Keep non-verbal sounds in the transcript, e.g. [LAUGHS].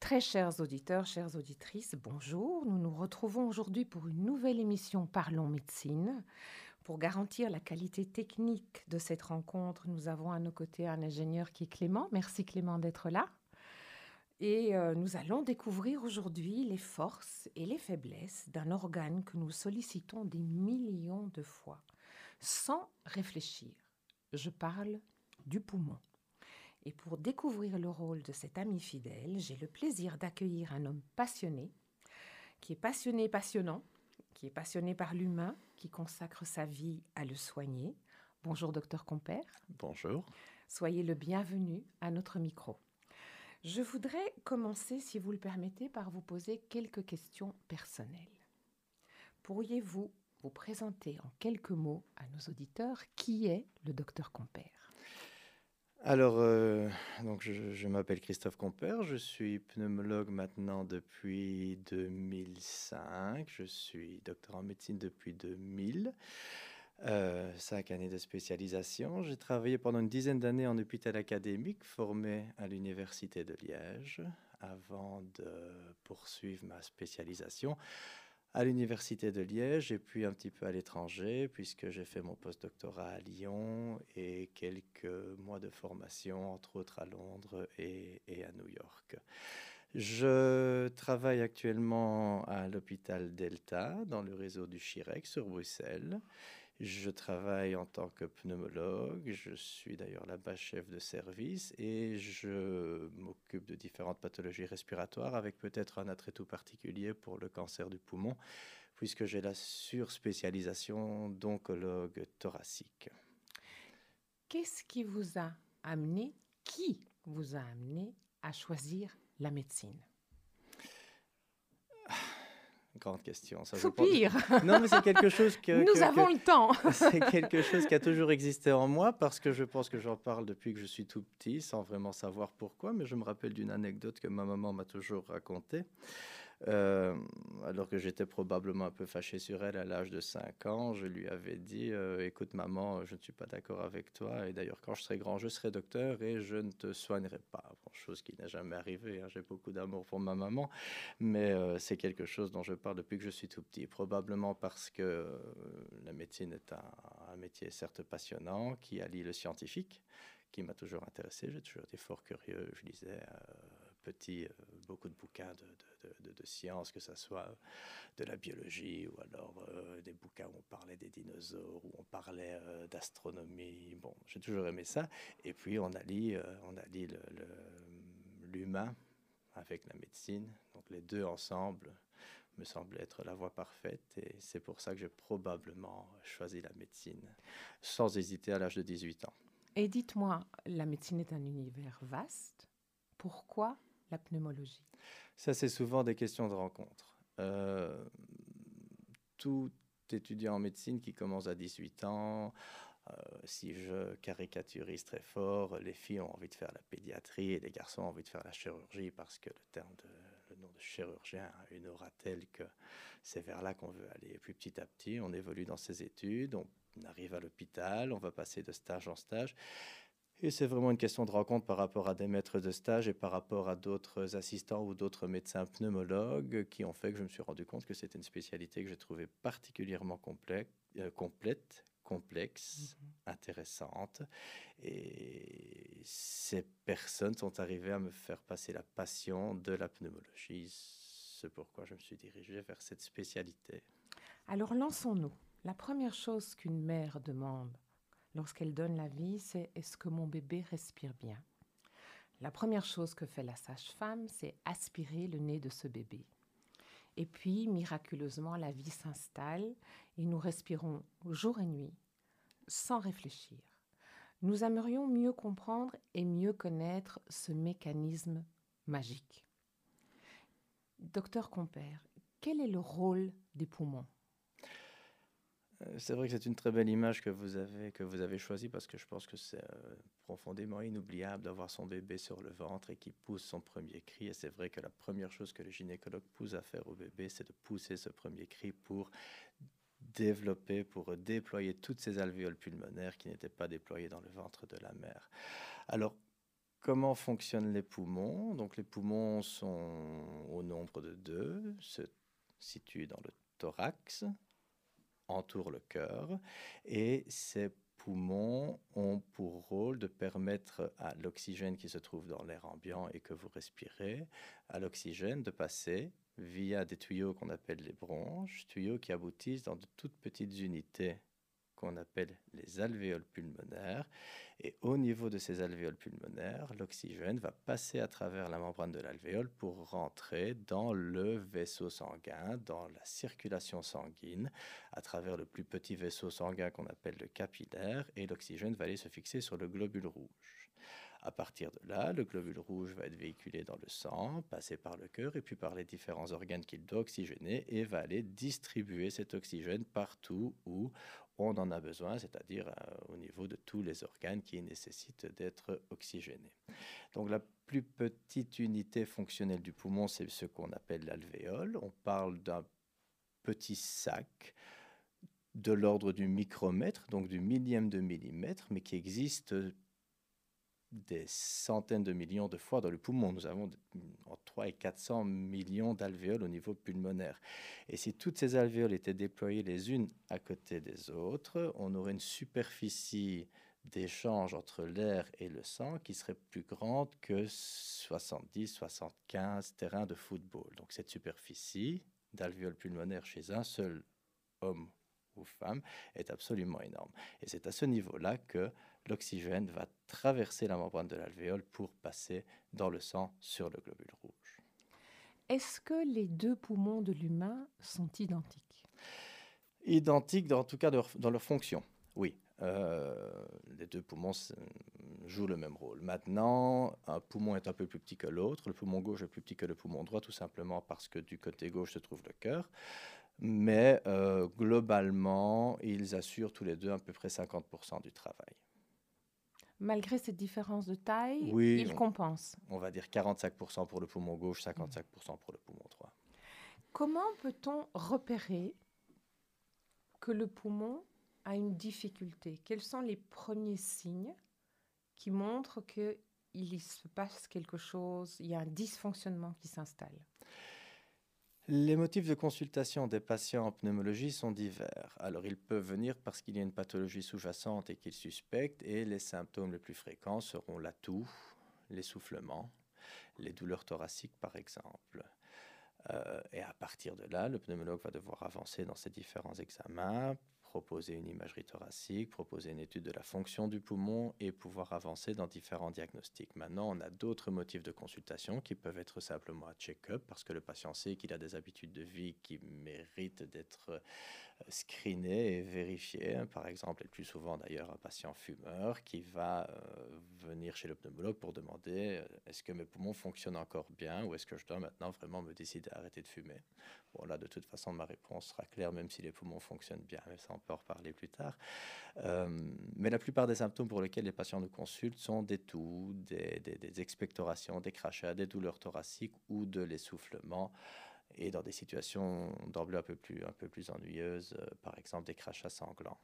Très chers auditeurs, chères auditrices, bonjour. Nous nous retrouvons aujourd'hui pour une nouvelle émission Parlons médecine. Pour garantir la qualité technique de cette rencontre, nous avons à nos côtés un ingénieur qui est Clément. Merci Clément d'être là. Et euh, nous allons découvrir aujourd'hui les forces et les faiblesses d'un organe que nous sollicitons des millions de fois, sans réfléchir. Je parle du poumon. Et pour découvrir le rôle de cet ami fidèle, j'ai le plaisir d'accueillir un homme passionné, qui est passionné passionnant, qui est passionné par l'humain, qui consacre sa vie à le soigner. Bonjour, docteur Compère. Bonjour. Soyez le bienvenu à notre micro. Je voudrais commencer, si vous le permettez, par vous poser quelques questions personnelles. Pourriez-vous vous présenter en quelques mots à nos auditeurs qui est le docteur Compère? Alors, euh, donc je, je m'appelle Christophe Compère, je suis pneumologue maintenant depuis 2005, je suis docteur en médecine depuis 2000, euh, cinq années de spécialisation. J'ai travaillé pendant une dizaine d'années en hôpital académique, formé à l'université de Liège, avant de poursuivre ma spécialisation à l'université de Liège et puis un petit peu à l'étranger, puisque j'ai fait mon postdoctorat à Lyon et quelques mois de formation, entre autres à Londres et, et à New York. Je travaille actuellement à l'hôpital Delta, dans le réseau du Chirec, sur Bruxelles. Je travaille en tant que pneumologue, je suis d'ailleurs là-bas chef de service et je m'occupe de différentes pathologies respiratoires avec peut-être un attrait tout particulier pour le cancer du poumon puisque j'ai la surspécialisation d'oncologue thoracique. Qu'est-ce qui vous a amené, qui vous a amené à choisir la médecine? Grande question. Ça Soupir. Non, mais c'est quelque chose que. [LAUGHS] Nous que, avons que... le temps. [LAUGHS] c'est [LAUGHS] quelque chose qui a toujours existé en moi parce que je pense que j'en parle depuis que je suis tout petit sans vraiment savoir pourquoi. Mais je me rappelle d'une anecdote que ma maman m'a toujours racontée. Euh, alors que j'étais probablement un peu fâché sur elle à l'âge de 5 ans, je lui avais dit euh, Écoute, maman, je ne suis pas d'accord avec toi, et d'ailleurs, quand je serai grand, je serai docteur et je ne te soignerai pas. Chose qui n'est jamais arrivée. Hein. J'ai beaucoup d'amour pour ma maman, mais euh, c'est quelque chose dont je parle depuis que je suis tout petit. Probablement parce que la médecine est un, métier certes passionnant qui allie le scientifique, qui m'a toujours intéressé. J'ai toujours été fort curieux. Je lisais petit, euh, beaucoup de bouquins de, de, sciences, que ce soit de la biologie ou alors euh, des bouquins où on parlait des dinosaures, où on parlait euh, d'astronomie. Bon, j'ai toujours aimé ça. Et puis on allie, euh, on l'humain avec la médecine. Donc les deux ensemble me semble être la voie parfaite et c'est pour ça que j'ai probablement choisi la médecine sans hésiter à l'âge de 18 ans. Et dites-moi, la médecine est un univers vaste. Pourquoi la pneumologie Ça, c'est souvent des questions de rencontre. Euh, tout étudiant en médecine qui commence à 18 ans, euh, si je caricaturise très fort, les filles ont envie de faire la pédiatrie et les garçons ont envie de faire la chirurgie parce que le terme de nom de chirurgien a une aura telle que c'est vers là qu'on veut aller. Et puis petit à petit, on évolue dans ses études, on arrive à l'hôpital, on va passer de stage en stage. Et c'est vraiment une question de rencontre par rapport à des maîtres de stage et par rapport à d'autres assistants ou d'autres médecins pneumologues qui ont fait que je me suis rendu compte que c'était une spécialité que j'ai trouvée particulièrement complète, euh, complète complexe, mmh. intéressante. Et ces personnes sont arrivées à me faire passer la passion de la pneumologie. C'est pourquoi je me suis dirigé vers cette spécialité. Alors lançons-nous. La première chose qu'une mère demande lorsqu'elle donne la vie, c'est est-ce que mon bébé respire bien? La première chose que fait la sage-femme, c'est aspirer le nez de ce bébé. Et puis, miraculeusement, la vie s'installe et nous respirons jour et nuit sans réfléchir. Nous aimerions mieux comprendre et mieux connaître ce mécanisme magique. Docteur Compère, quel est le rôle des poumons? C'est vrai que c'est une très belle image que vous avez, que vous avez choisie parce que je pense que c'est euh, profondément inoubliable d'avoir son bébé sur le ventre et qui pousse son premier cri. Et c'est vrai que la première chose que le gynécologue pousse à faire au bébé, c'est de pousser ce premier cri pour développer, pour déployer toutes ces alvéoles pulmonaires qui n'étaient pas déployées dans le ventre de la mère. Alors, comment fonctionnent les poumons? Donc, les poumons sont au nombre de deux, se situent dans le thorax, entourent le cœur, et ces poumons ont pour rôle de permettre à l'oxygène qui se trouve dans l'air ambiant et que vous respirez, à l'oxygène de passer via des tuyaux qu'on appelle les bronches, tuyaux qui aboutissent dans de toutes petites unités qu'on appelle les alvéoles pulmonaires. Et au niveau de ces alvéoles pulmonaires, l'oxygène va passer à travers la membrane de l'alvéole pour rentrer dans le vaisseau sanguin, dans la circulation sanguine, à travers le plus petit vaisseau sanguin qu'on appelle le capillaire, et l'oxygène va aller se fixer sur le globule rouge. À partir de là, le globule rouge va être véhiculé dans le sang, passer par le cœur et puis par les différents organes qu'il doit oxygéner et va aller distribuer cet oxygène partout où on en a besoin, c'est-à-dire euh, au niveau de tous les organes qui nécessitent d'être oxygénés. Donc la plus petite unité fonctionnelle du poumon, c'est ce qu'on appelle l'alvéole. On parle d'un petit sac de l'ordre du micromètre, donc du millième de millimètre, mais qui existe des centaines de millions de fois dans le poumon. Nous avons entre 3 et 400 millions d'alvéoles au niveau pulmonaire. Et si toutes ces alvéoles étaient déployées les unes à côté des autres, on aurait une superficie d'échange entre l'air et le sang qui serait plus grande que 70-75 terrains de football. Donc cette superficie d'alvéoles pulmonaires chez un seul homme ou femme est absolument énorme. Et c'est à ce niveau-là que l'oxygène va traverser la membrane de l'alvéole pour passer dans le sang sur le globule rouge. Est-ce que les deux poumons de l'humain sont identiques? Identiques, en tout cas dans leur fonction, oui. Euh, les deux poumons jouent le même rôle. Maintenant, un poumon est un peu plus petit que l'autre. Le poumon gauche est plus petit que le poumon droit, tout simplement parce que du côté gauche se trouve le cœur. Mais euh, globalement, ils assurent tous les deux à peu près 50% du travail malgré cette différence de taille, il compense. On va dire 45% pour le poumon gauche, 55% pour le poumon droit. Comment peut-on repérer que le poumon a une difficulté? Quels sont les premiers signes qui montrent qu'il se passe quelque chose, il y a un dysfonctionnement qui s'installe? Les motifs de consultation des patients en pneumologie sont divers. Alors, ils peuvent venir parce qu'il y a une pathologie sous-jacente et qu'ils suspectent, et les symptômes les plus fréquents seront la toux, l'essoufflement, les douleurs thoraciques, par exemple. Euh, et à partir de là, le pneumologue va devoir avancer dans ces différents examens proposer une imagerie thoracique, proposer une étude de la fonction du poumon et pouvoir avancer dans différents diagnostics. Maintenant, on a d'autres motifs de consultation qui peuvent être simplement un check-up parce que le patient sait qu'il a des habitudes de vie qui méritent d'être screené et vérifié. Par exemple, et plus souvent d'ailleurs un patient fumeur qui va euh, venir chez le pneumologue pour demander euh, est-ce que mes poumons fonctionnent encore bien ou est-ce que je dois maintenant vraiment me décider à arrêter de fumer? Bon là, de toute façon, ma réponse sera claire même si les poumons fonctionnent bien, mais ça on peut en reparler plus tard. Euh, mais la plupart des symptômes pour lesquels les patients nous consultent sont des toux, des expectorations, des crachats, des douleurs thoraciques ou de l'essoufflement et dans des situations d'emblée un peu plus, un peu plus ennuyeuses, euh, par exemple des crachats sanglants.